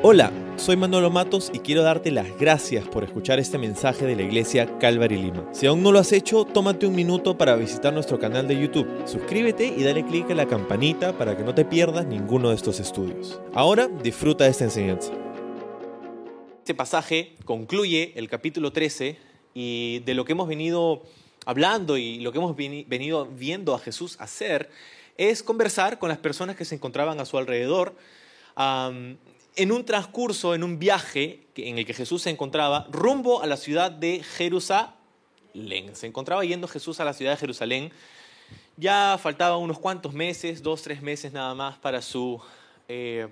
Hola, soy Manolo Matos y quiero darte las gracias por escuchar este mensaje de la iglesia Calvary Lima. Si aún no lo has hecho, tómate un minuto para visitar nuestro canal de YouTube. Suscríbete y dale clic a la campanita para que no te pierdas ninguno de estos estudios. Ahora disfruta de esta enseñanza. Este pasaje concluye el capítulo 13 y de lo que hemos venido hablando y lo que hemos venido viendo a Jesús hacer es conversar con las personas que se encontraban a su alrededor en un transcurso, en un viaje en el que Jesús se encontraba rumbo a la ciudad de Jerusalén. Se encontraba yendo Jesús a la ciudad de Jerusalén. Ya faltaban unos cuantos meses, dos, tres meses nada más, para su eh,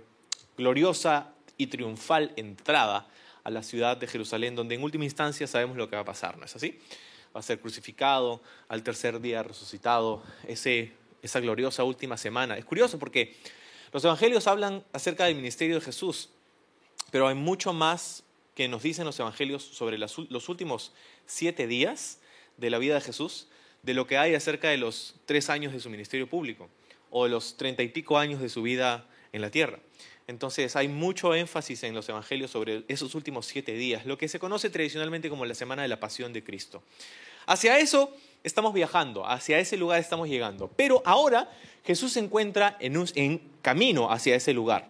gloriosa y triunfal entrada a la ciudad de Jerusalén, donde en última instancia sabemos lo que va a pasar, ¿no es así? Va a ser crucificado, al tercer día resucitado, esa gloriosa última semana. Es curioso porque los evangelios hablan acerca del ministerio de Jesús, pero hay mucho más que nos dicen los evangelios sobre los últimos siete días de la vida de Jesús, de lo que hay acerca de los tres años de su ministerio público o los treinta y pico años de su vida en la tierra. Entonces hay mucho énfasis en los evangelios sobre esos últimos siete días, lo que se conoce tradicionalmente como la semana de la pasión de Cristo. Hacia eso estamos viajando, hacia ese lugar estamos llegando. Pero ahora Jesús se encuentra en, en camino hacia ese lugar,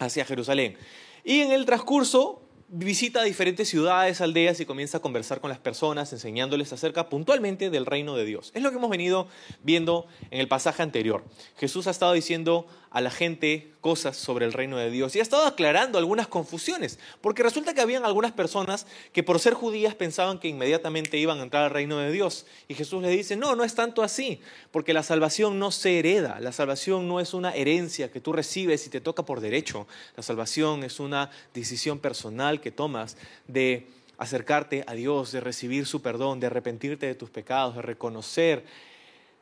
hacia Jerusalén. Y en el transcurso visita diferentes ciudades, aldeas y comienza a conversar con las personas, enseñándoles acerca puntualmente del reino de Dios. Es lo que hemos venido viendo en el pasaje anterior. Jesús ha estado diciendo a la gente cosas sobre el reino de Dios y ha estado aclarando algunas confusiones, porque resulta que habían algunas personas que por ser judías pensaban que inmediatamente iban a entrar al reino de Dios y Jesús les dice, no, no es tanto así, porque la salvación no se hereda, la salvación no es una herencia que tú recibes y te toca por derecho, la salvación es una decisión personal que tomas de acercarte a Dios, de recibir su perdón, de arrepentirte de tus pecados, de reconocer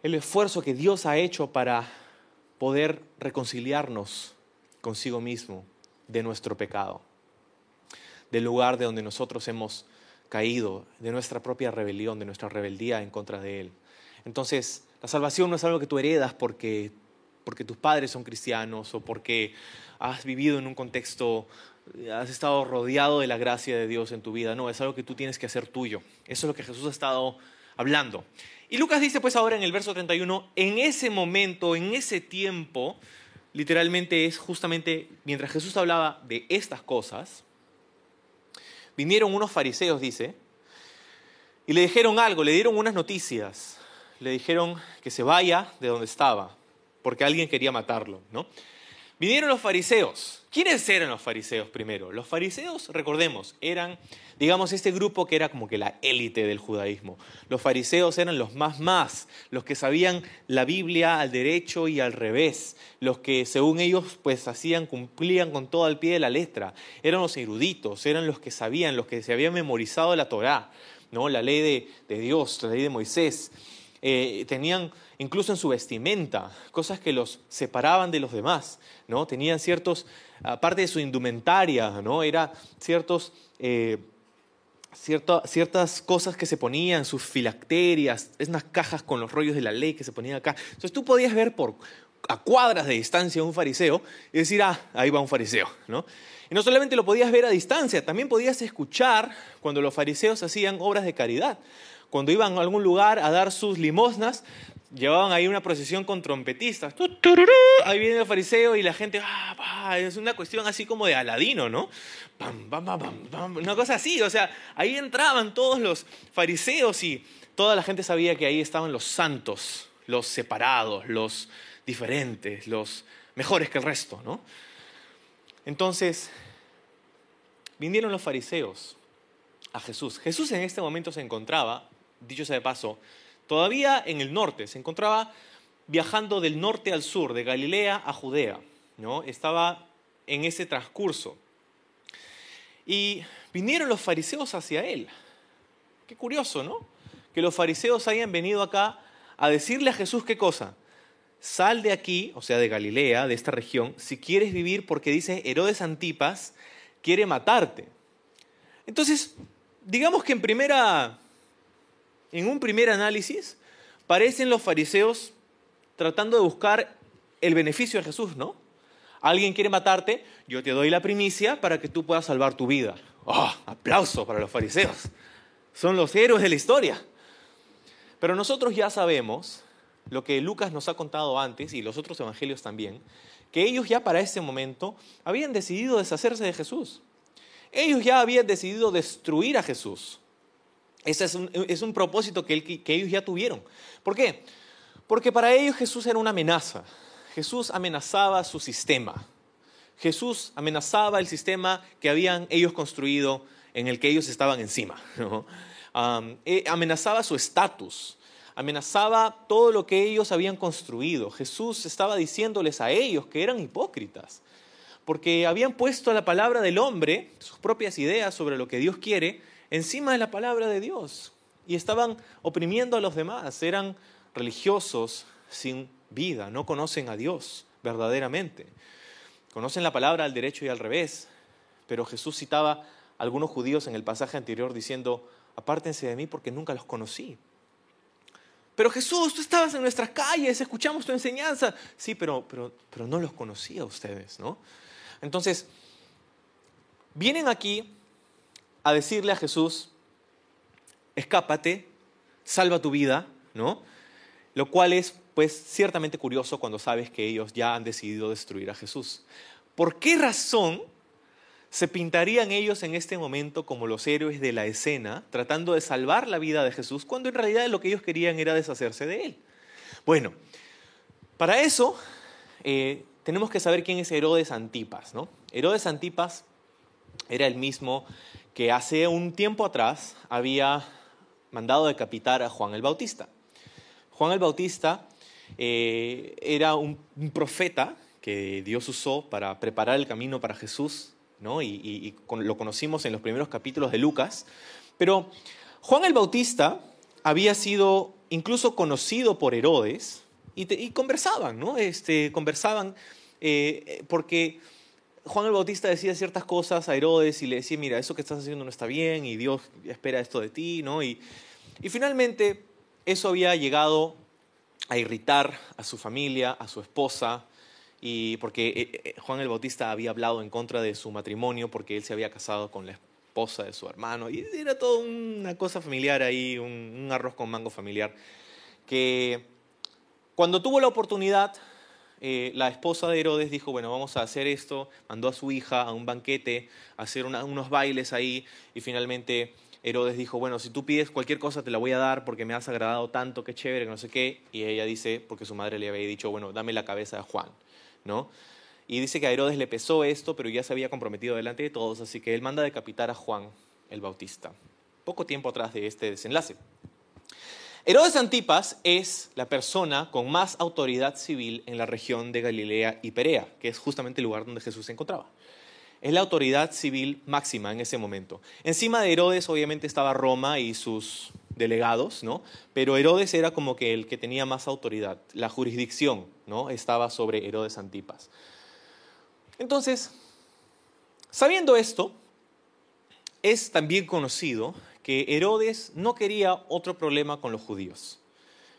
el esfuerzo que Dios ha hecho para poder reconciliarnos consigo mismo de nuestro pecado, del lugar de donde nosotros hemos caído, de nuestra propia rebelión, de nuestra rebeldía en contra de Él. Entonces, la salvación no es algo que tú heredas porque, porque tus padres son cristianos o porque has vivido en un contexto, has estado rodeado de la gracia de Dios en tu vida. No, es algo que tú tienes que hacer tuyo. Eso es lo que Jesús ha estado hablando. Y Lucas dice pues ahora en el verso 31, en ese momento, en ese tiempo, literalmente es justamente mientras Jesús hablaba de estas cosas, vinieron unos fariseos, dice, y le dijeron algo, le dieron unas noticias, le dijeron que se vaya de donde estaba, porque alguien quería matarlo, ¿no? Vinieron los fariseos. ¿Quiénes eran los fariseos primero? Los fariseos, recordemos, eran, digamos, este grupo que era como que la élite del judaísmo. Los fariseos eran los más más, los que sabían la Biblia al derecho y al revés, los que según ellos pues hacían, cumplían con todo al pie de la letra. Eran los eruditos, eran los que sabían, los que se habían memorizado la Torá, ¿no? la ley de, de Dios, la ley de Moisés. Eh, tenían incluso en su vestimenta cosas que los separaban de los demás, ¿no? Tenían ciertos, aparte de su indumentaria, ¿no? Era ciertos, eh, ciertas cosas que se ponían, sus filacterias, unas cajas con los rollos de la ley que se ponían acá. Entonces tú podías ver por a cuadras de distancia un fariseo y decir, ah, ahí va un fariseo, ¿no? Y no solamente lo podías ver a distancia, también podías escuchar cuando los fariseos hacían obras de caridad cuando iban a algún lugar a dar sus limosnas, llevaban ahí una procesión con trompetistas. Ahí viene el fariseo y la gente, ah, es una cuestión así como de Aladino, ¿no? una cosa así, o sea, ahí entraban todos los fariseos y toda la gente sabía que ahí estaban los santos, los separados, los diferentes, los mejores que el resto, ¿no? Entonces, vinieron los fariseos a Jesús. Jesús en este momento se encontraba dicho sea de paso, todavía en el norte, se encontraba viajando del norte al sur, de Galilea a Judea, ¿no? Estaba en ese transcurso. Y vinieron los fariseos hacia él. Qué curioso, ¿no? Que los fariseos hayan venido acá a decirle a Jesús qué cosa. Sal de aquí, o sea, de Galilea, de esta región, si quieres vivir, porque dice Herodes Antipas quiere matarte. Entonces, digamos que en primera en un primer análisis, parecen los fariseos tratando de buscar el beneficio de Jesús, ¿no? Alguien quiere matarte, yo te doy la primicia para que tú puedas salvar tu vida. ¡Oh! Aplauso para los fariseos. Son los héroes de la historia. Pero nosotros ya sabemos lo que Lucas nos ha contado antes y los otros evangelios también, que ellos ya para ese momento habían decidido deshacerse de Jesús. Ellos ya habían decidido destruir a Jesús. Ese es un, propósito que, que ellos ya tuvieron. ¿Por qué? Porque para ellos Jesús era una amenaza. Jesús amenazaba su sistema. Jesús amenazaba el sistema que habían ellos construido en el que ellos estaban encima. Eh, amenazaba su estatus, amenazaba todo lo que ellos habían construido. Jesús estaba diciéndoles a ellos que eran hipócritas, porque habían puesto la palabra del hombre, sus propias ideas sobre lo que Dios quiere, encima de la palabra de Dios. Y estaban oprimiendo a los demás, eran religiosos sin vida, no conocen a Dios verdaderamente. Conocen la palabra al derecho y al revés, pero Jesús citaba a algunos judíos en el pasaje anterior diciendo, apártense de mí porque nunca los conocí. Pero Jesús, tú estabas en nuestras calles, escuchamos tu enseñanza. Sí, pero, pero, pero no los conocía a ustedes, ¿no? Entonces, vienen aquí a decirle a Jesús, escápate, salva tu vida, ¿no? Lo cual es pues ciertamente curioso cuando sabes que ellos ya han decidido destruir a Jesús. ¿Por qué razón se pintarían ellos en este momento como los héroes de la escena, tratando de salvar la vida de Jesús, cuando en realidad lo que ellos querían era deshacerse de él? Bueno, para eso eh, tenemos que saber quién es Herodes Antipas. ¿no? Herodes Antipas era el mismo que hace un tiempo atrás había mandado decapitar a Juan el Bautista. Juan el Bautista eh, era un, profeta que Dios usó para preparar el camino para Jesús, ¿no? y, lo conocimos en los primeros capítulos de Lucas. Pero Juan el Bautista había sido incluso conocido por Herodes y, conversaban, ¿no? Este, conversaban eh, porque Juan el Bautista decía ciertas cosas a Herodes y le decía, mira, eso que estás haciendo no está bien y Dios espera esto de ti, ¿no? Y, y finalmente eso había llegado a irritar a su familia, a su esposa, y porque eh, eh, Juan el Bautista había hablado en contra de su matrimonio porque él se había casado con la esposa de su hermano, y era toda una cosa familiar ahí, un, arroz con mango familiar, que cuando tuvo la oportunidad, eh, la esposa de Herodes dijo, bueno, vamos a hacer esto, mandó a su hija a un banquete, a hacer unos bailes ahí, y finalmente Herodes dijo, bueno, si tú pides cualquier cosa te la voy a dar porque me has agradado tanto, qué chévere, que no sé qué. Y ella dice, porque su madre le había dicho, bueno, dame la cabeza de Juan, ¿no? Y dice que a Herodes le pesó esto, pero ya se había comprometido delante de todos, así que él manda decapitar a Juan el Bautista, poco tiempo atrás de este desenlace. Herodes Antipas es la persona con más autoridad civil en la región de Galilea y Perea, que es justamente el lugar donde Jesús se encontraba. Es la autoridad civil máxima en ese momento. Encima de Herodes obviamente estaba Roma y sus delegados, ¿no? Pero Herodes era como que el que tenía más autoridad. La jurisdicción, ¿no? Estaba sobre Herodes Antipas. Entonces, sabiendo esto, es también conocido que Herodes no quería otro problema con los judíos.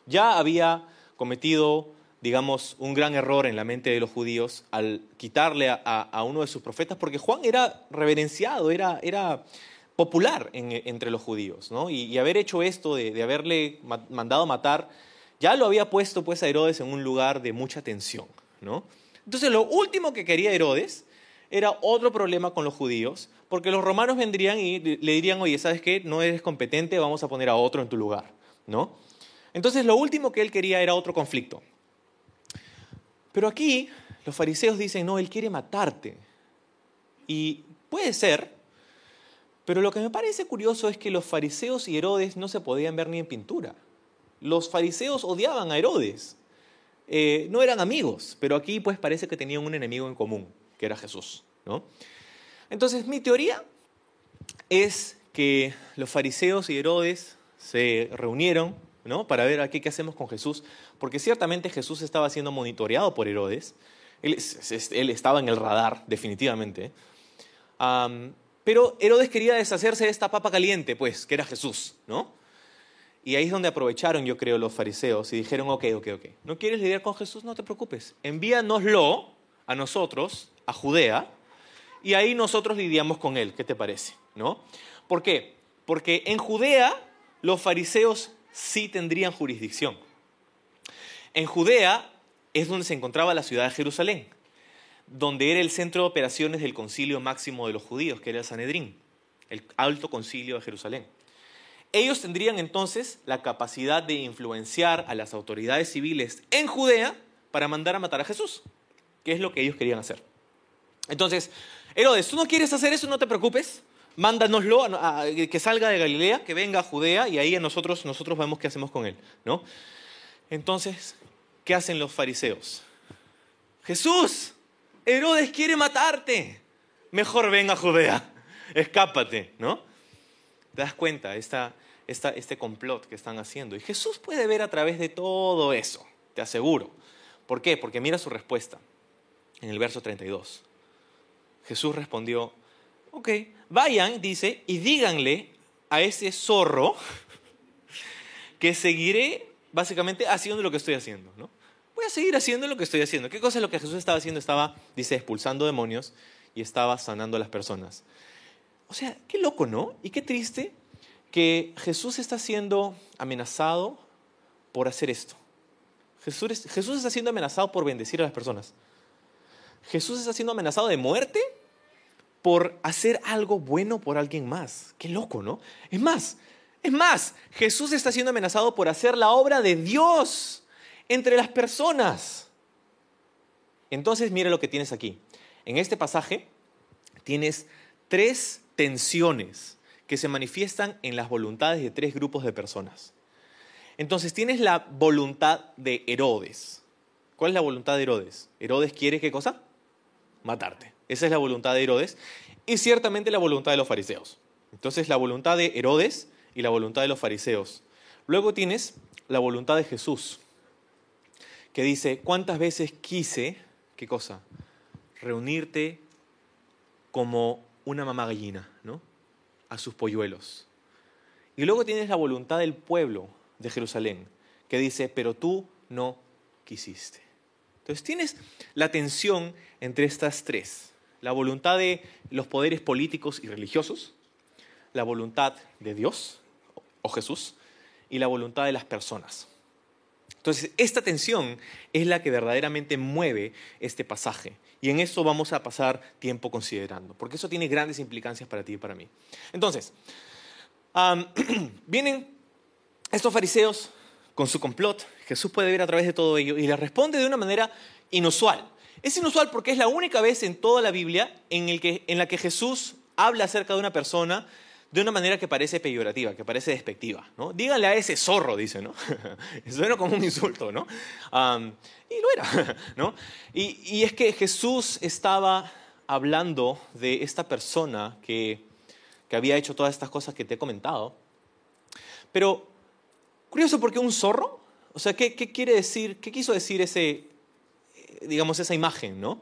Ya había cometido digamos, un gran error en la mente de los judíos al quitarle a, uno de sus profetas, porque Juan era reverenciado, era, era popular entre los judíos, ¿no? Y, haber hecho esto de, haberle mandado matar, ya lo había puesto pues a Herodes en un lugar de mucha tensión, ¿no? Entonces lo último que quería Herodes era otro problema con los judíos, porque los romanos vendrían y le dirían, oye, ¿sabes qué? No eres competente, vamos a poner a otro en tu lugar, ¿no? Entonces lo último que él quería era otro conflicto. Pero aquí los fariseos dicen, no, él quiere matarte. Y puede ser, pero lo que me parece curioso es que los fariseos y Herodes no se podían ver ni en pintura. Los fariseos odiaban a Herodes. Eh, no eran amigos, pero aquí pues parece que tenían un enemigo en común, que era Jesús. ¿no? Entonces mi teoría es que los fariseos y Herodes se reunieron ¿no? para ver aquí qué hacemos con Jesús, porque ciertamente Jesús estaba siendo monitoreado por Herodes, él, estaba en el radar, definitivamente, pero Herodes quería deshacerse de esta papa caliente, pues, que era Jesús, ¿no? Y ahí es donde aprovecharon, yo creo, los fariseos y dijeron, ok, ok, ok, ¿no quieres lidiar con Jesús? No te preocupes, envíanoslo a nosotros, a Judea, y ahí nosotros lidiamos con él. ¿Qué te parece? ¿No? ¿Por qué? Porque en Judea los fariseos sí tendrían jurisdicción. En Judea es donde se encontraba la ciudad de Jerusalén, donde era el centro de operaciones del concilio máximo de los judíos, que era el Sanedrín, el alto concilio de Jerusalén. Ellos tendrían entonces la capacidad de influenciar a las autoridades civiles en Judea para mandar a matar a Jesús, que es lo que ellos querían hacer. Entonces, Herodes, tú no quieres hacer eso, no te preocupes, mándanoslo a, que salga de Galilea, que venga a Judea y ahí nosotros, nosotros vemos qué hacemos con él. ¿no? Entonces, ¿qué hacen los fariseos? Jesús, Herodes quiere matarte. Mejor venga a Judea, escápate, ¿no? ¿Te das cuenta? Esta, este complot que están haciendo. Y Jesús puede ver a través de todo eso, te aseguro. ¿Por qué? Porque mira su respuesta en el verso 32. Jesús respondió, ok, vayan, dice, y díganle a ese zorro que seguiré básicamente haciendo lo que estoy haciendo, ¿no? Voy a seguir haciendo lo que estoy haciendo. ¿Qué cosa es lo que Jesús estaba haciendo? Estaba, dice, expulsando demonios y estaba sanando a las personas. O sea, qué loco, ¿no? Y qué triste que Jesús está siendo amenazado por hacer esto. Jesús, Jesús está siendo amenazado por bendecir a las personas. Jesús está siendo amenazado de muerte por hacer algo bueno por alguien más. Qué loco, ¿no? Es más, es más, Jesús está siendo amenazado por hacer la obra de Dios entre las personas. Entonces, mira lo que tienes aquí. En este pasaje tienes tres tensiones que se manifiestan en las voluntades de tres grupos de personas. Entonces tienes la voluntad de Herodes. ¿Cuál es la voluntad de Herodes? Herodes quiere qué cosa? Matarte. Esa es la voluntad de Herodes y ciertamente la voluntad de los fariseos. Entonces la voluntad de Herodes y la voluntad de los fariseos. Luego tienes la voluntad de Jesús, que dice, ¿cuántas veces quise, qué cosa? Reunirte como una mamá gallina, ¿no? A sus polluelos. Y luego tienes la voluntad del pueblo de Jerusalén, que dice, pero tú no quisiste. Entonces tienes la tensión entre estas tres. La voluntad de los poderes políticos y religiosos, la voluntad de Dios o Jesús y la voluntad de las personas. Entonces, esta tensión es la que verdaderamente mueve este pasaje. Y en eso vamos a pasar tiempo considerando, porque eso tiene grandes implicancias para ti y para mí. Entonces, vienen estos fariseos con su complot, Jesús puede ver a través de todo ello, y les responde de una manera inusual. Es inusual porque es la única vez en toda la Biblia en, la que Jesús habla acerca de una persona de una manera que parece peyorativa, que parece despectiva. ¿no? Díganle a ese zorro, dice, ¿no? Suena como un insulto, ¿no? y lo era, ¿no? Y, es que Jesús estaba hablando de esta persona que, que había hecho todas estas cosas que te he comentado. Pero, curioso, ¿por qué un zorro? O sea, ¿qué, qué quiere decir, qué quiso decir ese, digamos, esa imagen, ¿no?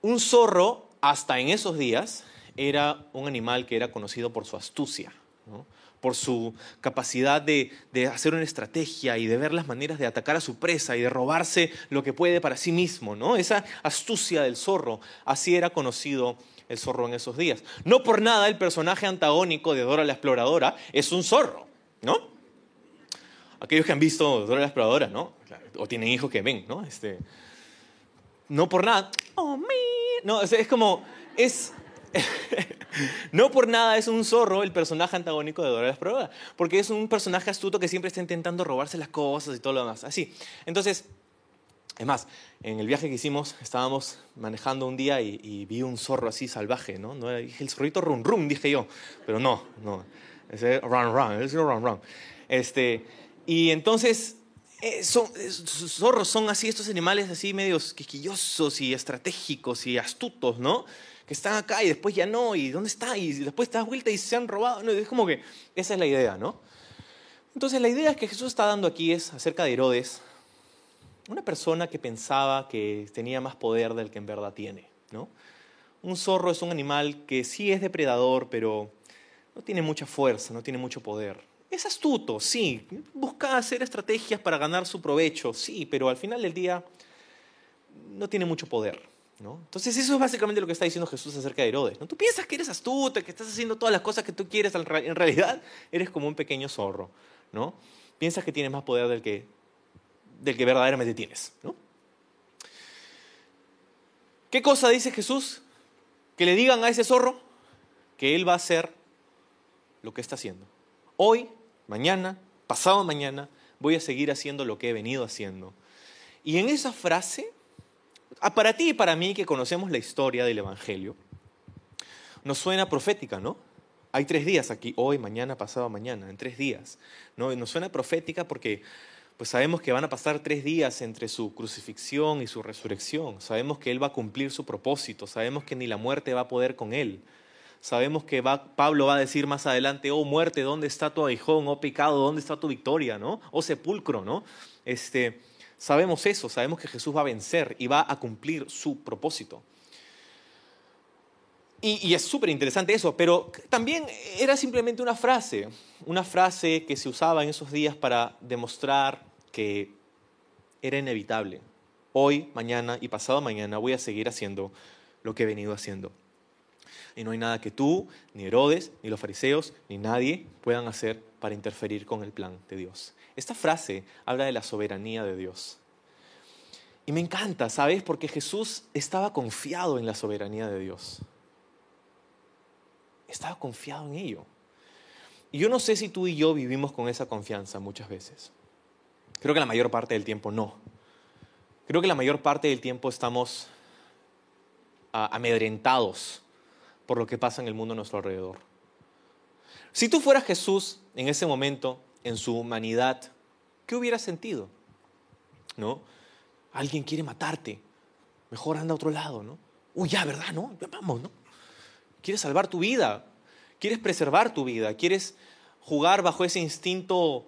Un zorro, hasta en esos días, era un animal que era conocido por su astucia, por su capacidad de, hacer una estrategia y de ver las maneras de atacar a su presa y de robarse lo que puede para sí mismo. ¿no? Esa astucia del zorro, así era conocido el zorro en esos días. No por nada el personaje antagónico de Dora la Exploradora es un zorro, ¿no? Aquellos que han visto Dora la Exploradora, ¿no? O tienen hijos que ven, ¿no? Este, no por nada. Oh, me. No, es como, es, no por nada es un zorro el personaje antagónico de Dora la Exploradora, porque es un personaje astuto que siempre está intentando robarse las cosas y todo lo demás. Así. Entonces, es más, en el viaje que hicimos estábamos manejando un día y, vi un zorro así salvaje, ¿no? no dije el zorrito run run, dije yo, pero no, no, ese run run, es run run. Este, y entonces eh, son, zorros son así estos animales así medios quisquillosos y estratégicos y astutos, ¿no? que están acá y después ya no, y dónde está, y después te das vuelta y se han robado. No, es como que esa es la idea, ¿no? Entonces la idea que Jesús está dando aquí es acerca de Herodes, una persona que pensaba que tenía más poder del que en verdad tiene, ¿no? Un zorro es un animal que sí es depredador, pero no tiene mucha fuerza, no tiene mucho poder. Es astuto, sí, busca hacer estrategias para ganar su provecho, sí, pero al final del día no tiene mucho poder. ¿no? Entonces eso es básicamente lo que está diciendo Jesús acerca de Herodes. ¿no? Tú piensas que eres astuto, que estás haciendo todas las cosas que tú quieres, en realidad eres como un pequeño zorro. ¿no? Piensas que tienes más poder del que, del que verdaderamente tienes. ¿no? ¿Qué cosa dice Jesús? Que le digan a ese zorro que él va a hacer lo que está haciendo. Hoy, mañana, pasado mañana, voy a seguir haciendo lo que he venido haciendo. Y en esa frase, para ti y para mí que conocemos la historia del Evangelio, nos suena profética, ¿no? Hay tres días aquí, hoy, mañana, pasado mañana, en tres días. ¿no? Nos suena profética porque pues sabemos que van a pasar tres días entre su crucifixión y su resurrección. Sabemos que Él va a cumplir su propósito. Sabemos que ni la muerte va a poder con Él. Sabemos que Pablo va a decir más adelante, oh muerte, ¿dónde está tu aguijón? Oh pecado, ¿dónde está tu victoria? ¿no? Oh sepulcro, ¿no? Este, sabemos eso, sabemos que Jesús va a vencer y va a cumplir su propósito. Y, y es súper interesante eso, pero también era simplemente una frase, una frase que se usaba en esos días para demostrar que era inevitable. Hoy, mañana y pasado mañana voy a seguir haciendo lo que he venido haciendo y no hay nada que tú, ni Herodes, ni los fariseos, ni nadie puedan hacer para interferir con el plan de Dios. Esta frase habla de la soberanía de Dios. Y me encanta, ¿sabes? Porque Jesús estaba confiado en la soberanía de Dios. Estaba confiado en ello. Y yo no sé si tú y yo vivimos con esa confianza muchas veces. Creo que la mayor parte del tiempo no. Creo que la mayor parte del tiempo estamos ah, amedrentados por lo que pasa en el mundo a nuestro alrededor. Si tú fueras Jesús en ese momento, en su humanidad, ¿qué hubieras sentido? ¿No? Alguien quiere matarte, mejor anda a otro lado, ¿no? Uy, ya, ¿verdad? ¿No? Vamos, ¿no? Quieres salvar tu vida, quieres preservar tu vida, quieres jugar bajo ese instinto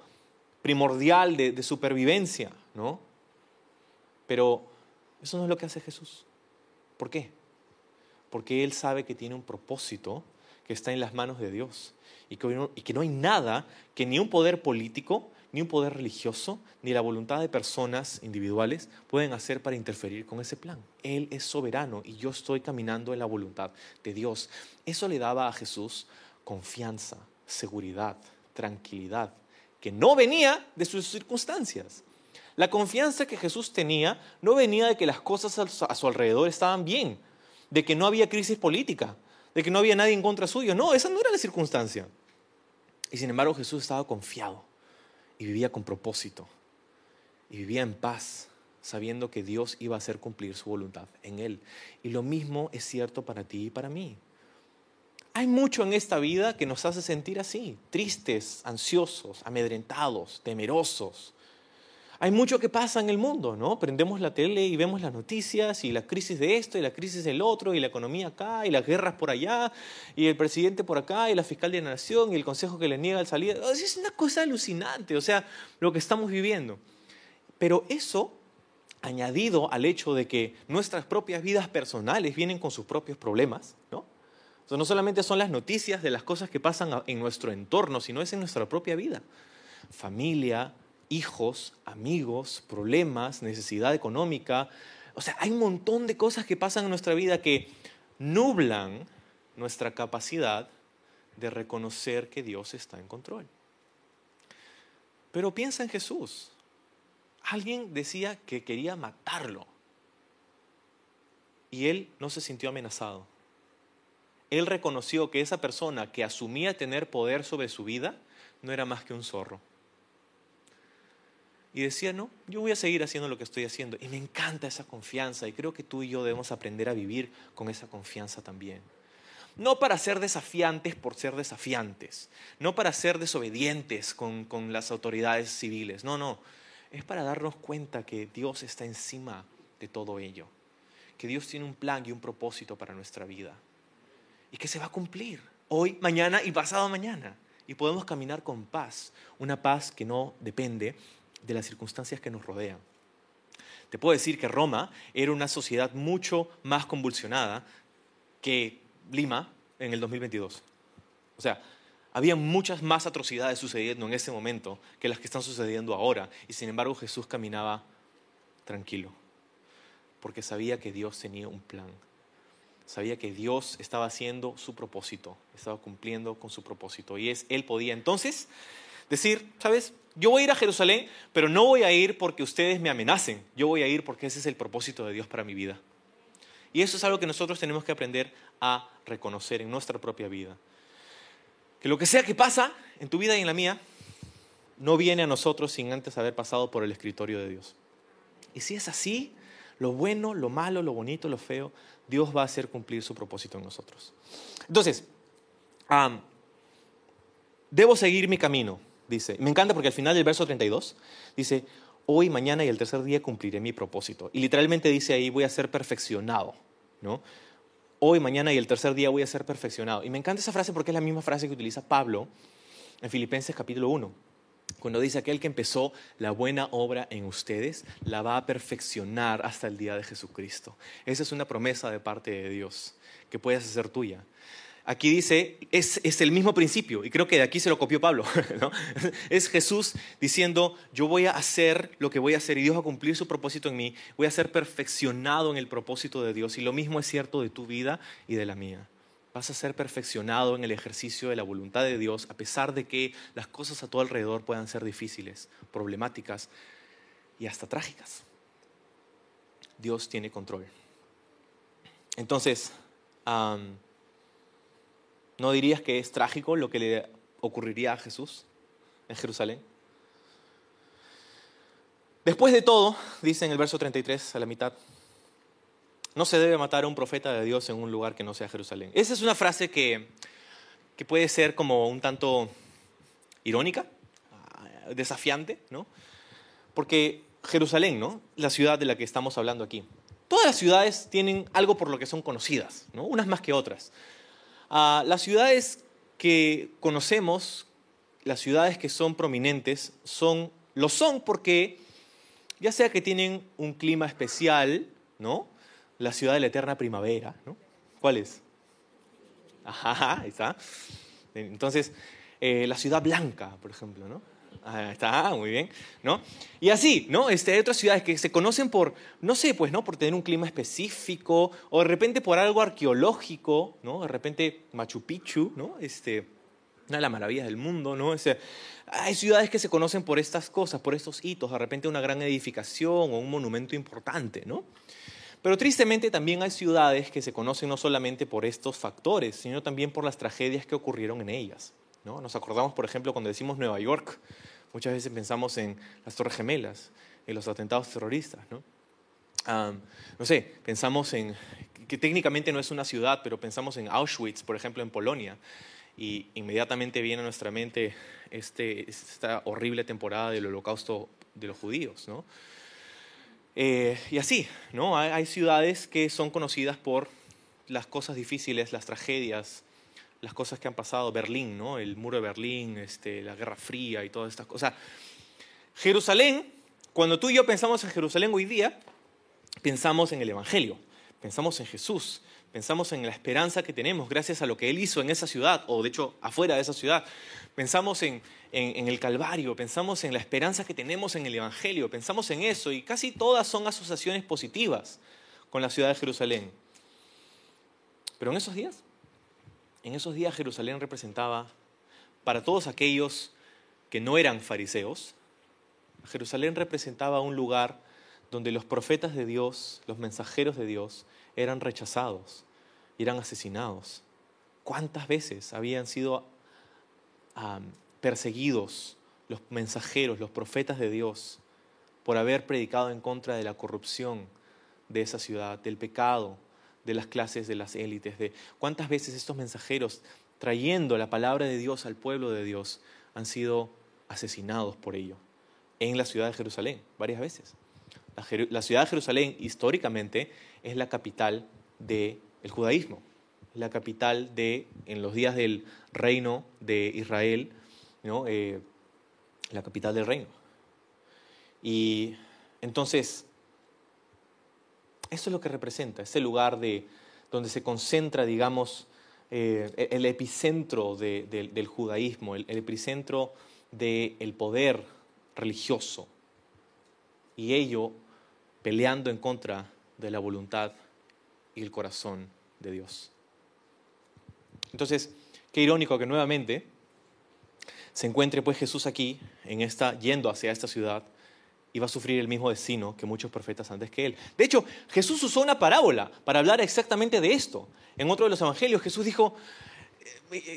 primordial de, de supervivencia, ¿no? Pero eso no es lo que hace Jesús. ¿Por qué? Porque Él sabe que tiene un propósito que está en las manos de Dios y que, no hay nada que ni un poder político, ni un poder religioso, ni la voluntad de personas individuales pueden hacer para interferir con ese plan. Él es soberano y yo estoy caminando en la voluntad de Dios. Eso le daba a Jesús confianza, seguridad, tranquilidad, que no venía de sus circunstancias. La confianza que Jesús tenía no venía de que las cosas a su alrededor estaban bien, de que no había crisis política, de que no había nadie en contra suyo. No, esa no era la circunstancia. Y sin embargo Jesús estaba confiado y vivía con propósito y vivía en paz, sabiendo que Dios iba a hacer cumplir su voluntad en él. Y lo mismo es cierto para ti y para mí. Hay mucho en esta vida que nos hace sentir así, tristes, ansiosos, amedrentados, temerosos, hay mucho que pasa en el mundo, ¿no? Prendemos la tele y vemos las noticias y la crisis de esto y la crisis del otro y la economía acá y las guerras por allá y el presidente por acá y la fiscal de la nación y el consejo que le niega el salida. Es una cosa alucinante, o sea, lo que estamos viviendo. Pero eso, añadido al hecho de que nuestras propias vidas personales vienen con sus propios problemas, ¿no? O sea, no solamente son las noticias de las cosas que pasan en nuestro entorno, sino es en nuestra propia vida. Familia, hijos, amigos, problemas, necesidad económica. O sea, hay un montón de cosas que pasan en nuestra vida que nublan nuestra capacidad de reconocer que Dios está en control. Pero piensa en Jesús. Alguien decía que quería matarlo. Y él no se sintió amenazado. Él reconoció que esa persona que asumía tener poder sobre su vida no era más que un zorro y decía, no, yo voy a seguir haciendo lo que estoy haciendo. Y me encanta esa confianza y creo que tú y yo debemos aprender a vivir con esa confianza también. No para ser desafiantes por ser desafiantes, no para ser desobedientes con, con las autoridades civiles, no, no, es para darnos cuenta que Dios está encima de todo ello, que Dios tiene un plan y un propósito para nuestra vida y que se va a cumplir hoy, mañana y pasado mañana. Y podemos caminar con paz, una paz que no depende de las circunstancias que nos rodean. Te puedo decir que Roma era una sociedad mucho más convulsionada que Lima en el 2022. O sea, había muchas más atrocidades sucediendo en ese momento que las que están sucediendo ahora, y sin embargo Jesús caminaba tranquilo. porque sabía que Dios tenía un plan. Sabía que Dios estaba haciendo su propósito, estaba cumpliendo con su propósito. Y es, él podía entonces decir, ¿sabes? Yo voy a ir a Jerusalén, pero no voy a ir porque ustedes me amenacen. Yo voy a ir porque ese es el propósito de Dios para mi vida. Y eso es algo que nosotros tenemos que aprender a reconocer en nuestra propia vida. Que lo que sea que pasa en tu vida y en la mía, no viene a nosotros sin antes haber pasado por el escritorio de Dios. Y si es así, lo bueno, lo malo, lo bonito, lo feo, Dios va a hacer cumplir su propósito en nosotros. Entonces, debo seguir mi camino, dice. Me encanta porque al final del verso 32 dice, hoy, mañana y el tercer día cumpliré mi propósito. Y literalmente dice ahí, voy a ser perfeccionado, ¿no? Hoy, mañana y el tercer día voy a ser perfeccionado. Y me encanta esa frase porque es la misma frase que utiliza Pablo en Filipenses capítulo 1 cuando dice aquel que empezó la buena obra en ustedes, la va a perfeccionar hasta el día de Jesucristo. Esa es una promesa de parte de Dios que puedes hacer tuya. Aquí dice, es, el mismo principio, y creo que de aquí se lo copió Pablo. Es Jesús diciendo, yo voy a hacer lo que voy a hacer y Dios va a cumplir su propósito en mí, voy a ser perfeccionado en el propósito de Dios. Y lo mismo es cierto de tu vida y de la mía vas a ser perfeccionado en el ejercicio de la voluntad de Dios, a pesar de que las cosas a tu alrededor puedan ser difíciles, problemáticas y hasta trágicas. Dios tiene control. Entonces, ¿no dirías que es trágico lo que le ocurriría a Jesús en Jerusalén? Después de todo, dice en el verso 33 a la mitad, no se debe matar a un profeta de Dios en un lugar que no sea Jerusalén. Esa es una frase que, que puede ser como un tanto irónica, ah, desafiante, ¿no? Porque Jerusalén, ¿no? La ciudad de la que estamos hablando aquí. Todas las ciudades tienen algo por lo que son conocidas, ¿no? Unas más que otras. Ah, las ciudades que conocemos, las ciudades que son prominentes, son, lo son porque ya sea que tienen un clima especial, ¿no? la ciudad de la eterna primavera, ¿no? ¿Cuál es? Ajá, ahí está. Entonces, eh, la ciudad blanca, por ejemplo, ¿no? Ahí está, muy bien, ¿no? Y así, ¿no? Este, hay otras ciudades que se conocen por, no sé, pues, ¿no? Por tener un clima específico, o de repente por algo arqueológico, ¿no? De repente Machu Picchu, ¿no? Este, una de las maravillas del mundo, ¿no? hay ciudades que se conocen por estas cosas, por estos hitos, de repente una gran edificación o un monumento importante, ¿no? Pero tristemente también hay ciudades que se conocen no solamente por estos factores, sino también por las tragedias que ocurrieron en ellas. ¿No? Nos acordamos, por ejemplo, cuando decimos Nueva York, muchas veces pensamos en las Torres Gemelas, en los atentados terroristas. ¿no? no sé, pensamos en, que técnicamente no es una ciudad, pero pensamos en Auschwitz, por ejemplo, en Polonia, y inmediatamente viene a nuestra mente este, esta horrible temporada del holocausto de los judíos. ¿no? Eh, y así, ¿no? Hay, ciudades que son conocidas por las cosas difíciles, las tragedias, las cosas que han pasado. Berlín, ¿no? El muro de Berlín, este, la Guerra Fría y todas estas cosas. Jerusalén, cuando tú y yo pensamos en Jerusalén hoy día, pensamos en el Evangelio, pensamos en Jesús, pensamos en la esperanza que tenemos gracias a lo que Él hizo en esa ciudad, o de hecho afuera de esa ciudad. Pensamos en, el Calvario, pensamos en la esperanza que tenemos en el Evangelio, pensamos en eso, y casi todas son asociaciones positivas con la ciudad de Jerusalén. Pero en esos días, en esos días Jerusalén representaba, para todos aquellos que no eran fariseos, Jerusalén representaba un lugar donde los profetas de Dios, los mensajeros de Dios, eran rechazados eran asesinados. ¿Cuántas veces habían sido perseguidos los mensajeros, los profetas de Dios, por haber predicado en contra de la corrupción de esa ciudad, del pecado, de las clases de las élites, de cuántas veces estos mensajeros, trayendo la palabra de Dios al pueblo de Dios, han sido asesinados por ello en la ciudad de Jerusalén, varias veces. La, ciudad de Jerusalén históricamente es la capital del judaísmo, la capital de, en los días del reino de Israel, ¿no? Eh, la capital del reino. Y entonces, eso es lo que representa, ese lugar de, donde se concentra, digamos, eh, el epicentro del judaísmo, el, epicentro del poder religioso. Y ello peleando en contra de la voluntad y el corazón de Dios. Entonces, qué irónico que nuevamente se encuentre pues Jesús aquí, en esta, yendo hacia esta ciudad, va a sufrir el mismo destino que muchos profetas antes que él. De hecho, Jesús usó una parábola para hablar exactamente de esto. En otro de los evangelios, Jesús dijo,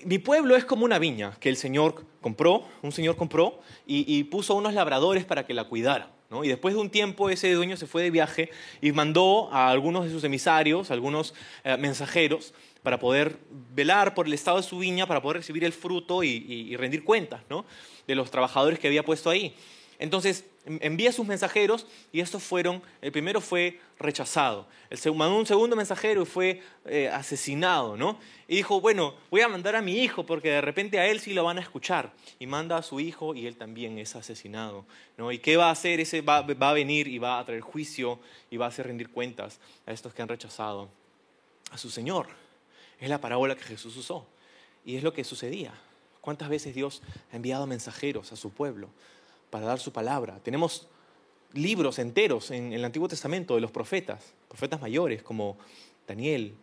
mi pueblo es como una viña que el Señor compró, un Señor compró y, puso a unos labradores para que la cuidaran. Y después de un tiempo ese dueño se fue de viaje y mandó a algunos de sus emisarios, algunos eh, mensajeros, para poder velar por el estado de su viña, para poder recibir el fruto y, y rendir cuentas de los trabajadores que había puesto ahí. Entonces envía sus mensajeros y estos fueron, el primero fue rechazado, el mandó un segundo mensajero y fue eh, asesinado, ¿no? Y dijo, bueno, voy a mandar a mi hijo porque de repente a él sí lo van a escuchar. Y manda a su hijo y él también es asesinado, ¿no? ¿Y qué va a hacer? Ese va, va a venir y va a traer juicio y va a hacer rendir cuentas a estos que han rechazado a su Señor. Es la parábola que Jesús usó y es lo que sucedía. ¿Cuántas veces Dios ha enviado mensajeros a su pueblo? Para dar su palabra. Tenemos libros enteros en, el Antiguo Testamento de los profetas, profetas mayores como Daniel,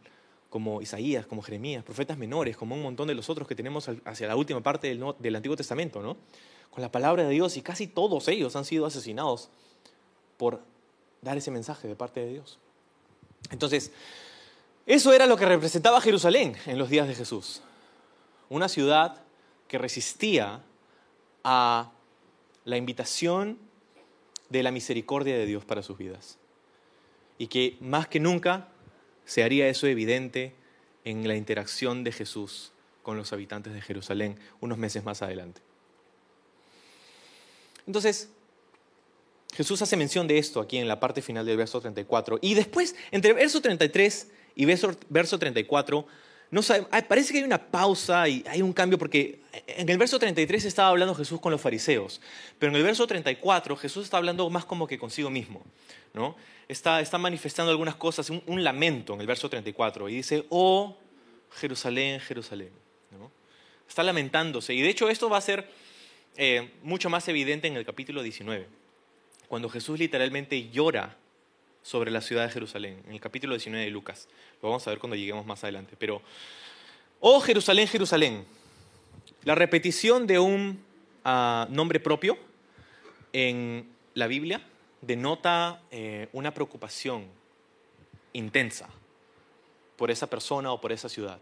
como Isaías, como Jeremías, profetas menores, como un montón de los otros que tenemos hacia la última parte del, del Antiguo Testamento, ¿no? Con la palabra de Dios y casi todos ellos han sido asesinados por dar ese mensaje de parte de Dios. Entonces, eso era lo que representaba Jerusalén en los días de Jesús. Una ciudad que resistía a la invitación de la misericordia de Dios para sus vidas. Y que más que nunca se haría eso evidente en la interacción de Jesús con los habitantes de Jerusalén unos meses más adelante. Entonces, Jesús hace mención de esto aquí en la parte final del verso 34. Y después, entre verso 33 y verso, verso 34, no parece que hay una pausa y hay un cambio porque en el verso 33 estaba hablando Jesús con los fariseos, pero en el verso 34 Jesús está hablando más como que consigo mismo, ¿no? Está, está manifestando algunas cosas, un, lamento en el verso 34 y dice, oh Jerusalén, Jerusalén. Está lamentándose y de hecho esto va a ser eh, mucho más evidente en el capítulo 19, cuando Jesús literalmente llora sobre la ciudad de Jerusalén, en el capítulo 19 de Lucas. Lo vamos a ver cuando lleguemos más adelante. Pero, oh Jerusalén, Jerusalén, la repetición de un ah, nombre propio en la Biblia denota eh, una preocupación intensa por esa persona o por esa ciudad.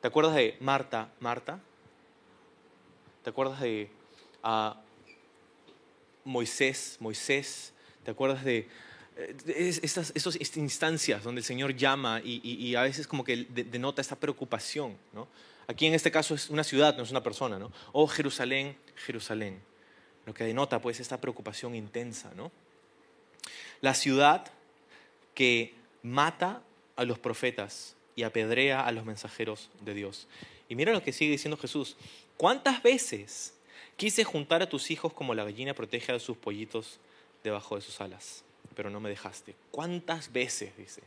¿Te acuerdas de Marta, Marta? ¿Te acuerdas de ah, Moisés, Moisés? ¿Te acuerdas de esas, esas instancias donde el Señor llama y, a veces como que denota esta preocupación. ¿no? Aquí en este caso es una ciudad, no es una persona. ¿no? Oh Jerusalén, Jerusalén. Lo que denota pues esta preocupación intensa. ¿no? La ciudad que mata a los profetas y apedrea a los mensajeros de Dios. Y mira lo que sigue diciendo Jesús. ¿Cuántas veces quise juntar a tus hijos como la gallina protege a sus pollitos debajo de sus alas? Pero no me dejaste. ¿Cuántas veces? Dice.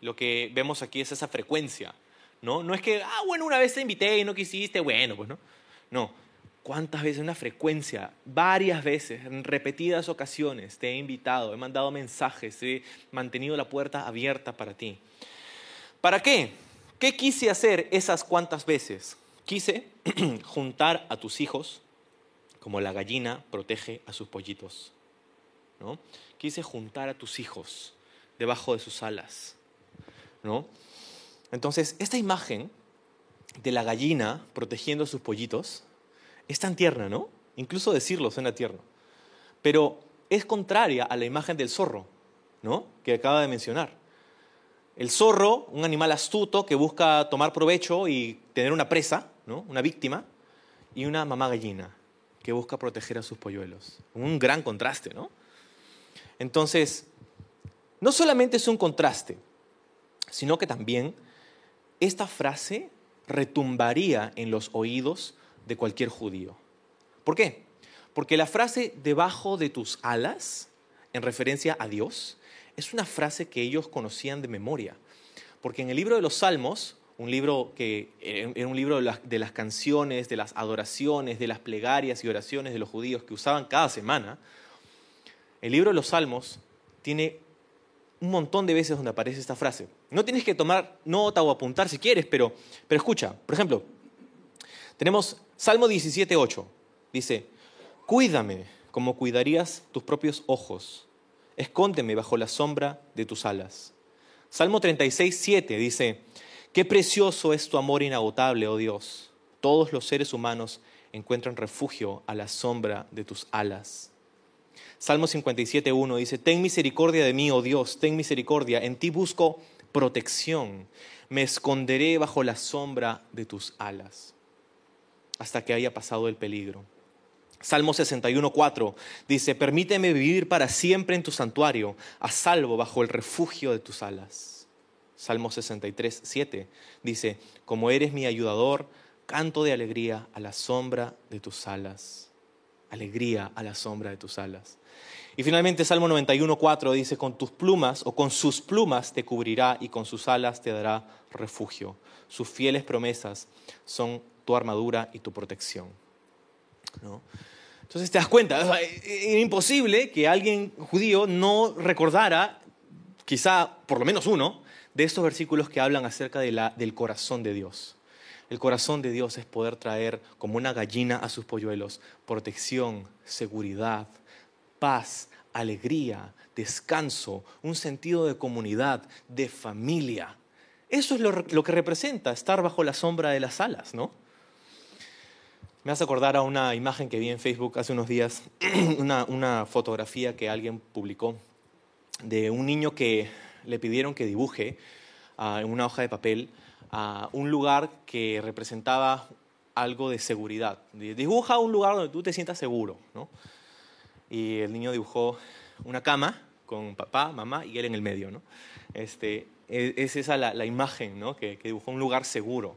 Lo que vemos aquí es esa frecuencia. No, no es que, ah, bueno, una vez te invité y no quisiste, bueno, pues no. No, ¿cuántas veces? Una frecuencia, varias veces, en repetidas ocasiones te he invitado, he mandado mensajes, he mantenido la puerta abierta para ti. ¿Para qué? ¿Qué quise hacer esas cuantas veces? Quise juntar a tus hijos como la gallina protege a sus pollitos. ¿no? Quise juntar a tus hijos debajo de sus alas. ¿no? Entonces, esta imagen de la gallina protegiendo a sus pollitos es tan tierna, ¿no? Incluso decirlo suena tierno. Pero es contraria a la imagen del zorro, ¿no? Que acaba de mencionar. El zorro, un animal astuto que busca tomar provecho y tener una presa, ¿no? Una víctima, y una mamá gallina que busca proteger a sus polluelos. Un gran contraste, ¿no? Entonces, no solamente es un contraste, sino que también esta frase retumbaría en los oídos de cualquier judío. ¿Por qué? Porque la frase debajo de tus alas, en referencia a Dios, es una frase que ellos conocían de memoria. Porque en el libro de los Salmos, un libro que era un libro de las canciones, de las adoraciones, de las plegarias y oraciones de los judíos que usaban cada semana, el libro de los Salmos tiene un montón de veces donde aparece esta frase. No tienes que tomar nota o apuntar si quieres, pero, pero escucha. Por ejemplo, tenemos Salmo 17.8. Dice, cuídame como cuidarías tus propios ojos. Escóndeme bajo la sombra de tus alas. Salmo 36.7 dice, qué precioso es tu amor inagotable, oh Dios. Todos los seres humanos encuentran refugio a la sombra de tus alas. Salmo 57.1 dice, Ten misericordia de mí, oh Dios, ten misericordia, en ti busco protección, me esconderé bajo la sombra de tus alas, hasta que haya pasado el peligro. Salmo 61.4 dice, Permíteme vivir para siempre en tu santuario, a salvo bajo el refugio de tus alas. Salmo 63.7 dice, Como eres mi ayudador, canto de alegría a la sombra de tus alas. Alegría a la sombra de tus alas. Y finalmente Salmo 91.4 dice, con tus plumas o con sus plumas te cubrirá y con sus alas te dará refugio. Sus fieles promesas son tu armadura y tu protección. Entonces te das cuenta, es imposible que alguien judío no recordara, quizá por lo menos uno, de estos versículos que hablan acerca del corazón de Dios. El corazón de Dios es poder traer como una gallina a sus polluelos protección, seguridad, paz, alegría, descanso, un sentido de comunidad, de familia. Eso es lo, que representa estar bajo la sombra de las alas, ¿no? Me hace acordar a una imagen que vi en Facebook hace unos días, una, fotografía que alguien publicó de un niño que le pidieron que dibuje ah, en una hoja de papel a un lugar que representaba algo de seguridad. Dibuja un lugar donde tú te sientas seguro. ¿no? Y el niño dibujó una cama con papá, mamá y él en el medio. ¿no? Este, e, es esa la, imagen ¿no? que, dibujó un lugar seguro.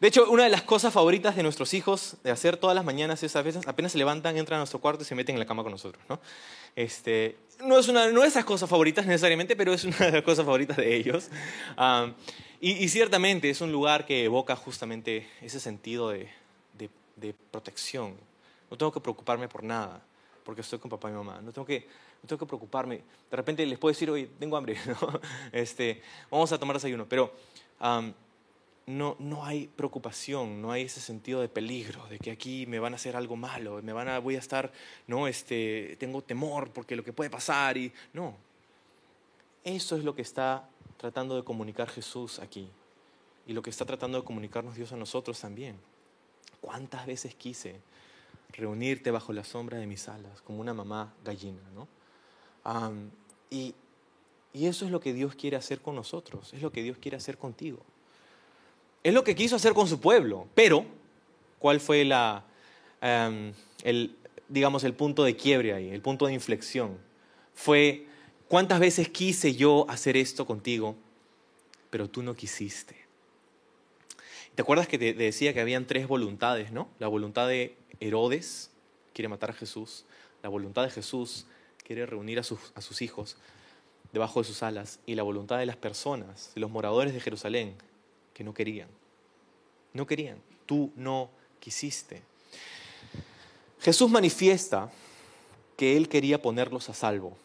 De hecho, una de las cosas favoritas de nuestros hijos de hacer todas las mañanas es veces apenas se levantan, entran a nuestro cuarto y se meten en la cama con nosotros. ¿no? Este, no es una no de esas cosas favoritas necesariamente, pero es una de las cosas favoritas de ellos. y, ciertamente es un lugar que evoca justamente ese sentido de, protección. No tengo que preocuparme por nada, porque estoy con papá y mamá. No tengo que, no tengo que preocuparme. De repente les puedo decir, oye, tengo hambre, este, vamos a tomar desayuno. Pero no, no hay preocupación, no hay ese sentido de peligro, de que aquí me van a hacer algo malo, me van a, voy a estar, no, este, tengo temor porque lo que puede pasar y no. Eso es lo que está tratando de comunicar Jesús aquí y lo que está tratando de comunicarnos Dios a nosotros también. ¿Cuántas veces quise reunirte bajo la sombra de mis alas como una mamá gallina, ¿no? y, eso es lo que Dios quiere hacer con nosotros, es lo que Dios quiere hacer contigo. Es lo que quiso hacer con su pueblo, pero ¿cuál fue el, digamos, el punto de quiebre ahí, el punto de inflexión? Fue, ¿cuántas veces quise yo hacer esto contigo, pero tú no quisiste? ¿Te acuerdas que te decía que habían tres voluntades, no? La voluntad de Herodes, quiere matar a Jesús, la voluntad de Jesús, quiere reunir a sus, a sus hijos debajo de sus alas, y la voluntad de las personas, de los moradores de Jerusalén, que no querían. No querían. Tú no quisiste. Jesús manifiesta que Él quería ponerlos a salvo.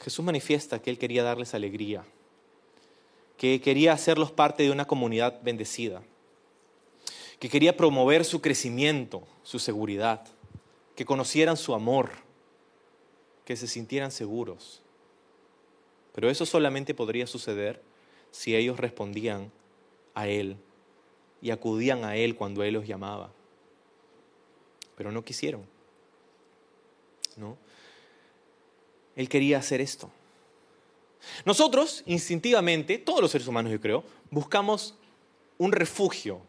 Jesús manifiesta que Él quería darles alegría, que quería hacerlos parte de una comunidad bendecida, que quería promover su crecimiento, su seguridad, que conocieran su amor, que se sintieran seguros. Pero eso solamente podría suceder si ellos respondían a Él y acudían a Él cuando Él los llamaba. Pero no quisieron. ¿No? Él quería hacer esto. Nosotros, instintivamente, todos los seres humanos yo creo, buscamos un refugio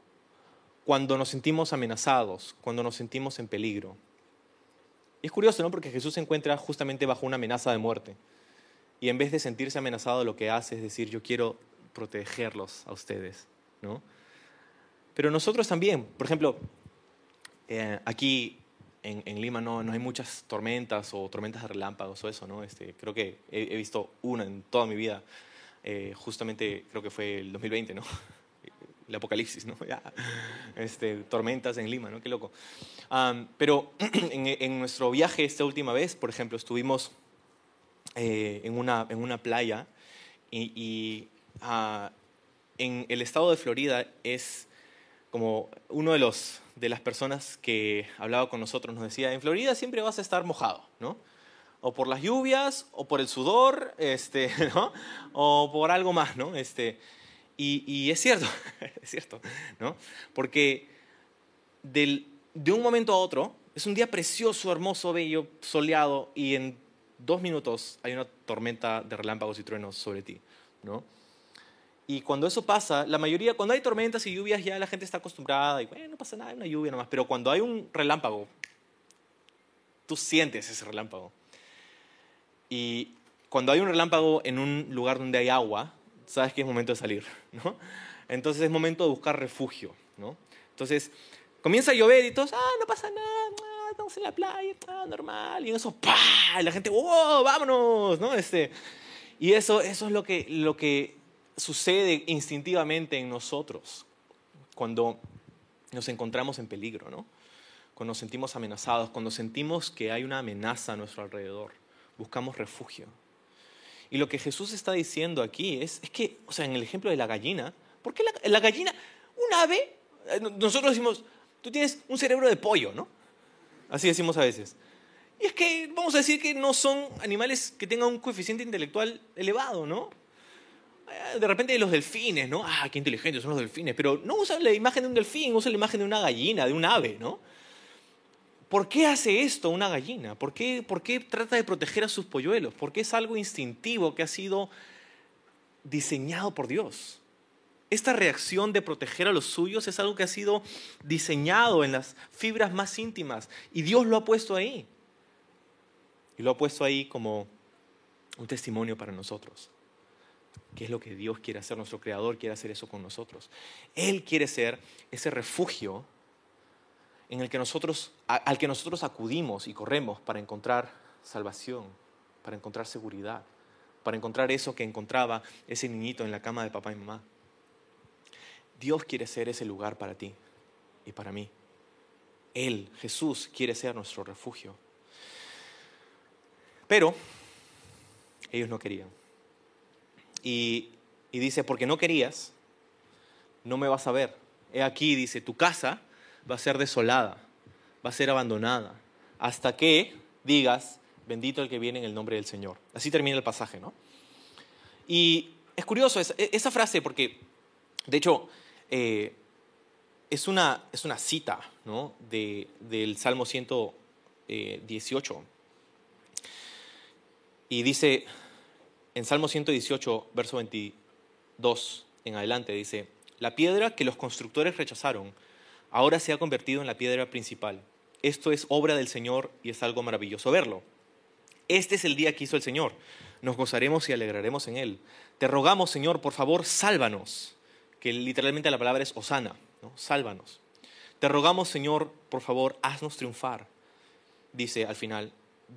cuando nos sentimos amenazados, cuando nos sentimos en peligro. Y es curioso, ¿no? Porque Jesús se encuentra justamente bajo una amenaza de muerte. Y en vez de sentirse amenazado, lo que hace es decir, yo quiero protegerlos a ustedes. Pero nosotros también, por ejemplo, eh, aquí en, Lima no, no, hay muchas tormentas o tormentas de relámpagos o eso, ¿no? Este, creo que he, visto una en toda mi vida, eh, justamente creo que fue el 2020, ¿no? El apocalipsis, ¿no? este, tormentas en Lima, ¿no? Qué loco. pero en, nuestro viaje esta última vez, por ejemplo, estuvimos eh, en, una, en una playa y, ah, en el estado de Florida es como uno de los de las personas que hablaba con nosotros nos decía, en Florida siempre vas a estar mojado, ¿no? O por las lluvias, o por el sudor, este, ¿no? O por algo más, ¿no? Este, y, es cierto, es cierto, ¿no? Porque del, de un momento a otro, es un día precioso, hermoso, bello, soleado, y en dos minutos hay una tormenta de relámpagos y truenos sobre ti, ¿no? Y cuando eso pasa, la mayoría, cuando hay tormentas y lluvias, ya la gente está acostumbrada y bueno, no pasa nada, hay una lluvia nomás. Pero cuando hay un relámpago, tú sientes ese relámpago. Y cuando hay un relámpago en un lugar donde hay agua, sabes que es momento de salir, ¿no? Entonces es momento de buscar refugio, ¿no? Entonces comienza a llover y todos, ah, no pasa nada, ah, estamos en la playa, ah, normal. Y en eso, ¡pah! La gente, ¡wow! ¡Vámonos! ¿no? Este, y eso, eso es lo que, lo que sucede instintivamente en nosotros cuando nos encontramos en peligro, ¿no? Cuando nos sentimos amenazados, cuando sentimos que hay una amenaza a nuestro alrededor, buscamos refugio. Y lo que Jesús está diciendo aquí es, es que, o sea, en el ejemplo de la gallina, ¿por qué la, la gallina, un ave, eh, nosotros decimos, tú tienes un cerebro de pollo, ¿no? Así decimos a veces. Y es que vamos a decir que no son animales que tengan un coeficiente intelectual elevado, ¿no? Eh, de repente los delfines, ¿no? Ah, qué inteligentes son los delfines, pero no usan la imagen de un delfín, usan la imagen de una gallina, de un ave, ¿no? ¿Por qué hace esto una gallina? ¿Por qué, ¿Por qué trata de proteger a sus polluelos? Porque es algo instintivo que ha sido diseñado por Dios. Esta reacción de proteger a los suyos es algo que ha sido diseñado en las fibras más íntimas y Dios lo ha puesto ahí. Y lo ha puesto ahí como un testimonio para nosotros qué es lo que Dios quiere hacer, nuestro Creador quiere hacer eso con nosotros. Él quiere ser ese refugio en el que nosotros, al que nosotros acudimos y corremos para encontrar salvación, para encontrar seguridad, para encontrar eso que encontraba ese niñito en la cama de papá y mamá. Dios quiere ser ese lugar para ti y para mí. Él, Jesús, quiere ser nuestro refugio. Pero ellos no querían. Y, dice, porque no querías, no me vas a ver. He aquí, dice, tu casa va a ser desolada, va a ser abandonada, hasta que digas, bendito el que viene en el nombre del Señor. Así termina el pasaje, ¿no? Y es curioso esa, frase porque, de hecho, eh, es, una, es una cita ¿no? de, del Salmo 118. Y dice, en Salmo 118, verso 22 en adelante, dice, la piedra que los constructores rechazaron ahora se ha convertido en la piedra principal. Esto es obra del Señor y es algo maravilloso verlo. Este es el día que hizo el Señor. Nos gozaremos y alegraremos en él. Te rogamos, Señor, por favor, sálvanos. Que literalmente la palabra es osana, ¿no? Sálvanos. Te rogamos, Señor, por favor, haznos triunfar. Dice al final,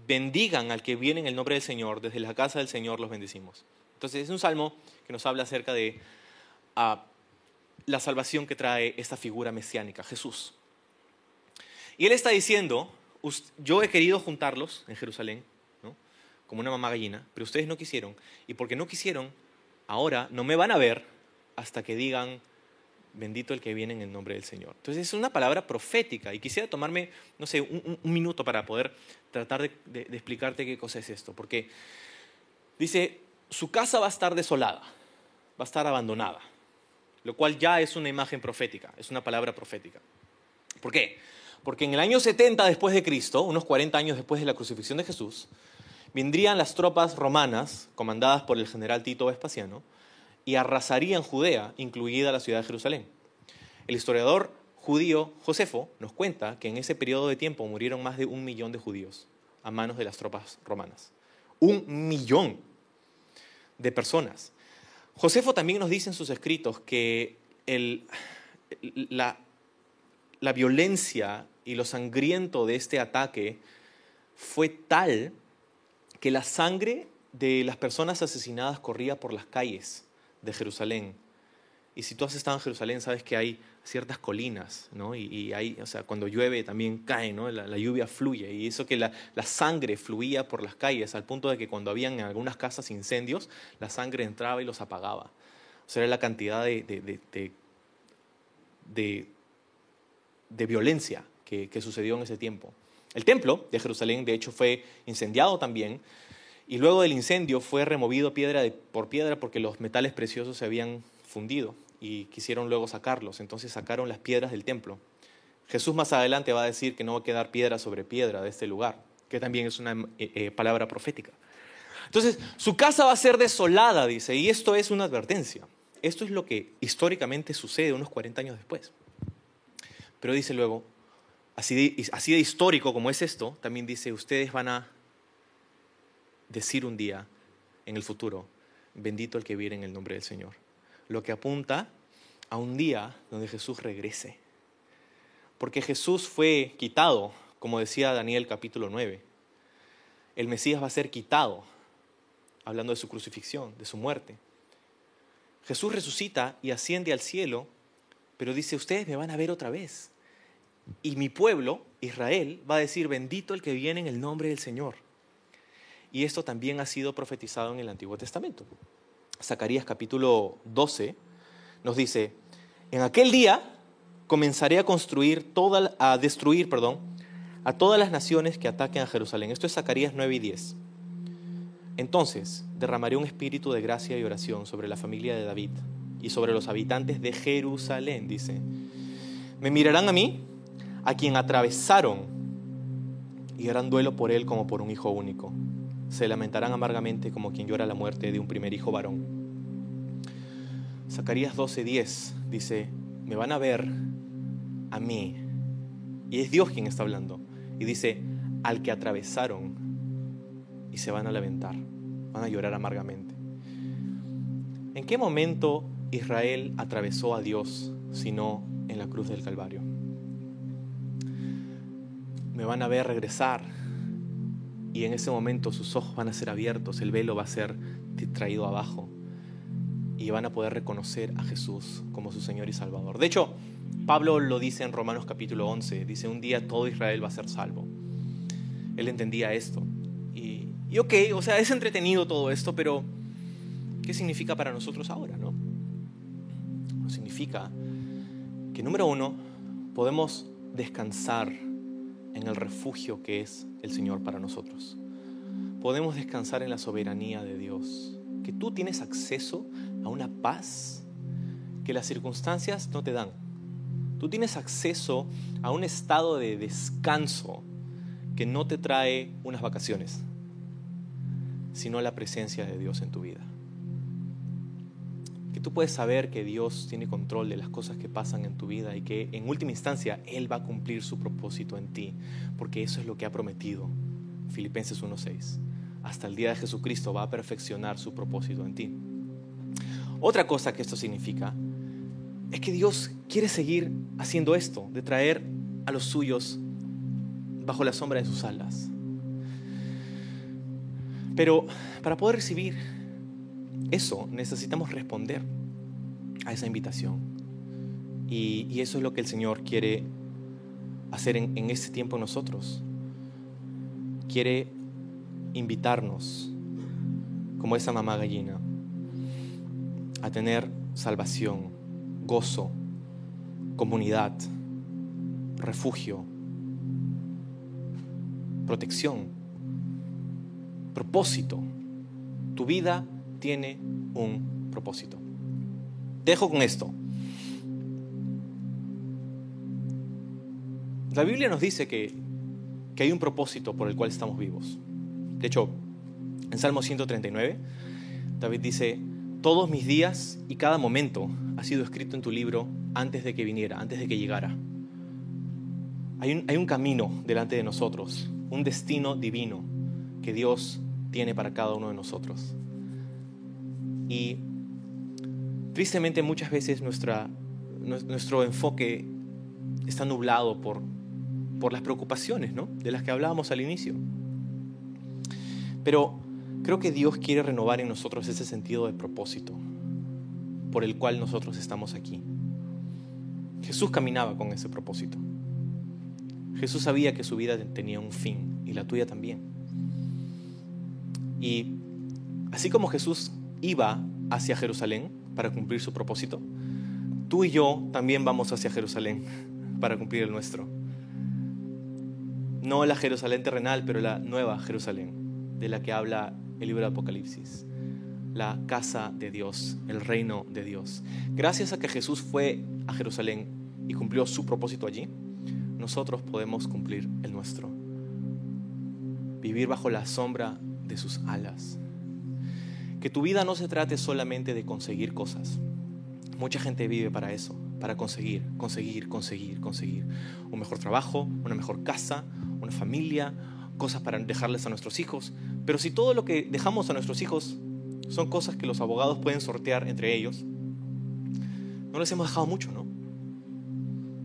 bendigan al que viene en el nombre del Señor, desde la casa del Señor los bendecimos. Entonces es un salmo que nos habla acerca de ah, la salvación que trae esta figura mesiánica, Jesús. Y él está diciendo, yo he querido juntarlos en Jerusalén, como una mamá gallina, pero ustedes no quisieron. Y porque no quisieron, ahora no me van a ver hasta que digan, bendito el que viene en el nombre del Señor. Entonces es una palabra profética y quisiera tomarme, no sé, un, minuto para poder tratar de, explicarte qué cosa es esto. Porque dice, su casa va a estar desolada, va a estar abandonada, lo cual ya es una imagen profética, es una palabra profética. ¿Por qué? Porque en el año 70 después de Cristo, unos 40 años después de la crucifixión de Jesús, vendrían las tropas romanas, comandadas por el general Tito Vespasiano, y arrasarían Judea, incluida la ciudad de Jerusalén. El historiador judío Josefo nos cuenta que en ese periodo de tiempo murieron más de un millón de judíos a manos de las tropas romanas. Un millón de personas. Josefo también nos dice en sus escritos que la, la violencia y lo sangriento de este ataque fue tal que la sangre de las personas asesinadas corría por las calles de Jerusalén. Y si tú has estado en Jerusalén, sabes que hay ciertas colinas, ¿no? Y, hay, o sea, cuando llueve también cae, ¿no? La, lluvia fluye. Y eso que la, sangre fluía por las calles, al punto de que cuando habían en algunas casas incendios, la sangre entraba y los apagaba. O sea, era la cantidad de, de, violencia que, que sucedió en ese tiempo. El templo de Jerusalén, de hecho, fue incendiado también. Y luego del incendio fue removido piedra por piedra porque los metales preciosos se habían fundido y quisieron luego sacarlos. Entonces sacaron las piedras del templo. Jesús más adelante va a decir que no va a quedar piedra sobre piedra de este lugar, que también es una eh, eh, palabra profética. Entonces, su casa va a ser desolada, dice, y esto es una advertencia. Esto es lo que históricamente sucede unos 40 años después. Pero dice luego, así de, así de histórico como es esto, también dice, ustedes van a decir un día en el futuro, bendito el que viene en el nombre del Señor lo que apunta a un día donde Jesús regrese. Porque Jesús fue quitado, como decía Daniel capítulo 9. El Mesías va a ser quitado, hablando de su crucifixión, de su muerte. Jesús resucita y asciende al cielo, pero dice, ustedes me van a ver otra vez. Y mi pueblo, Israel, va a decir, bendito el que viene en el nombre del Señor. Y esto también ha sido profetizado en el Antiguo Testamento. Zacarías capítulo 12, nos dice, en aquel día comenzaré a construir, toda, a destruir, perdón, a todas las naciones que ataquen a Jerusalén. Esto es Zacarías 9 y 10. Entonces derramaré un espíritu de gracia y oración sobre la familia de David y sobre los habitantes de Jerusalén, dice. Me mirarán a mí, a quien atravesaron, y harán duelo por él como por un hijo único se lamentarán amargamente como quien llora la muerte de un primer hijo varón. Zacarías 12:10 dice, me van a ver a mí. Y es Dios quien está hablando. Y dice, al que atravesaron y se van a lamentar, van a llorar amargamente. ¿En qué momento Israel atravesó a Dios sino en la cruz del Calvario? Me van a ver regresar y en ese momento sus ojos van a ser abiertos, el velo va a ser traído abajo y van a poder reconocer a Jesús como su Señor y Salvador. De hecho, Pablo lo dice en Romanos capítulo 11, dice, un día todo Israel va a ser salvo. Él entendía esto. Y, y ok, o sea, es entretenido todo esto, pero ¿qué significa para nosotros ahora? No? Significa que número uno, podemos descansar en el refugio que es el Señor para nosotros. Podemos descansar en la soberanía de Dios, que tú tienes acceso a una paz que las circunstancias no te dan. Tú tienes acceso a un estado de descanso que no te trae unas vacaciones, sino la presencia de Dios en tu vida puedes saber que Dios tiene control de las cosas que pasan en tu vida y que en última instancia Él va a cumplir su propósito en ti, porque eso es lo que ha prometido. Filipenses 1.6. Hasta el día de Jesucristo va a perfeccionar su propósito en ti. Otra cosa que esto significa es que Dios quiere seguir haciendo esto, de traer a los suyos bajo la sombra de sus alas. Pero para poder recibir eso necesitamos responder a esa invitación. Y, eso es lo que el Señor quiere hacer en, este tiempo nosotros. Quiere invitarnos, como esa mamá gallina, a tener salvación, gozo, comunidad, refugio, protección, propósito. Tu vida tiene un propósito. Dejo con esto. La Biblia nos dice que, que hay un propósito por el cual estamos vivos. De hecho, en Salmo 139, David dice, todos mis días y cada momento ha sido escrito en tu libro antes de que viniera, antes de que llegara. Hay un, hay un camino delante de nosotros, un destino divino que Dios tiene para cada uno de nosotros. Y tristemente muchas veces nuestra, nuestro enfoque está nublado por, por las preocupaciones ¿no? de las que hablábamos al inicio. Pero creo que Dios quiere renovar en nosotros ese sentido de propósito. por el cual nosotros estamos aquí. Jesús caminaba con ese propósito. Jesús sabía que su vida tenía un fin y la tuya también. Y así como Jesús iba hacia Jerusalén para cumplir su propósito, tú y yo también vamos hacia Jerusalén para cumplir el nuestro. No la Jerusalén terrenal, pero la nueva Jerusalén, de la que habla el libro de Apocalipsis. La casa de Dios, el reino de Dios. Gracias a que Jesús fue a Jerusalén y cumplió su propósito allí, nosotros podemos cumplir el nuestro. Vivir bajo la sombra de sus alas. Que tu vida no se trate solamente de conseguir cosas. Mucha gente vive para eso, para conseguir, conseguir, conseguir, conseguir. Un mejor trabajo, una mejor casa, una familia, cosas para dejarles a nuestros hijos. Pero si todo lo que dejamos a nuestros hijos son cosas que los abogados pueden sortear entre ellos, no les hemos dejado mucho, ¿no?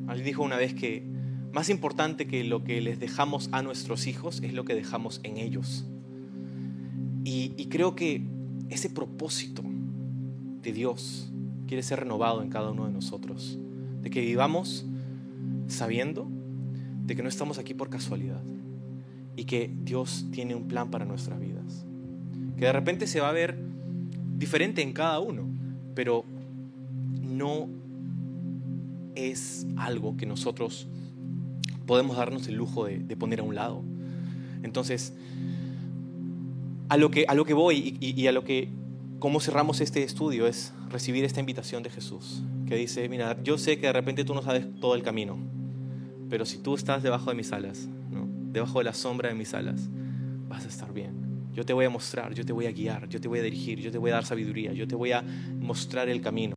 Alguien dijo una vez que más importante que lo que les dejamos a nuestros hijos es lo que dejamos en ellos. Y, y creo que ese propósito de Dios quiere ser renovado en cada uno de nosotros. De que vivamos sabiendo de que no estamos aquí por casualidad y que Dios tiene un plan para nuestras vidas. Que de repente se va a ver diferente en cada uno, pero no es algo que nosotros podemos darnos el lujo de, poner a un lado. Entonces, a lo que, a lo que voy y, y a lo que, cómo cerramos este estudio es recibir esta invitación de Jesús, que dice, mira, yo sé que de repente tú no sabes todo el camino, pero si tú estás debajo de mis alas, ¿no? debajo de la sombra de mis alas, vas a estar bien. Yo te voy a mostrar, yo te voy a guiar, yo te voy a dirigir, yo te voy a dar sabiduría, yo te voy a mostrar el camino.